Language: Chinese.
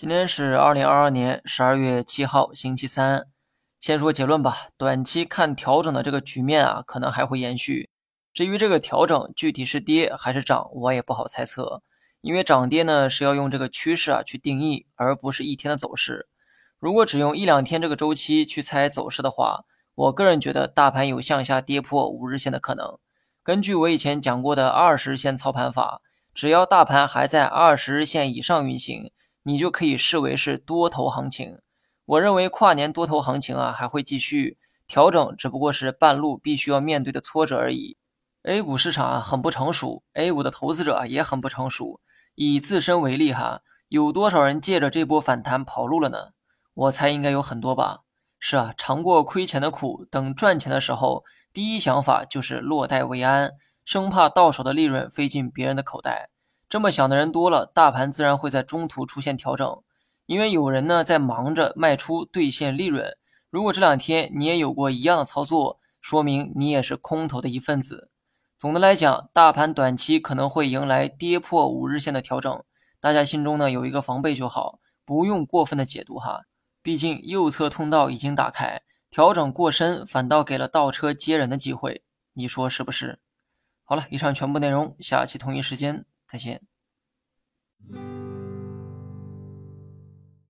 今天是二零二二年十二月七号，星期三。先说结论吧，短期看调整的这个局面啊，可能还会延续。至于这个调整具体是跌还是涨，我也不好猜测，因为涨跌呢是要用这个趋势啊去定义，而不是一天的走势。如果只用一两天这个周期去猜走势的话，我个人觉得大盘有向下跌破五日线的可能。根据我以前讲过的二十日线操盘法，只要大盘还在二十日线以上运行，你就可以视为是多头行情。我认为跨年多头行情啊还会继续调整，只不过是半路必须要面对的挫折而已。A 股市场啊很不成熟，A 股的投资者也很不成熟。以自身为例哈，有多少人借着这波反弹跑路了呢？我猜应该有很多吧。是啊，尝过亏钱的苦，等赚钱的时候，第一想法就是落袋为安，生怕到手的利润飞进别人的口袋。这么想的人多了，大盘自然会在中途出现调整。因为有人呢在忙着卖出兑现利润，如果这两天你也有过一样的操作，说明你也是空头的一份子。总的来讲，大盘短期可能会迎来跌破五日线的调整，大家心中呢有一个防备就好，不用过分的解读哈。毕竟右侧通道已经打开，调整过深反倒给了倒车接人的机会，你说是不是？好了，以上全部内容，下期同一时间再见。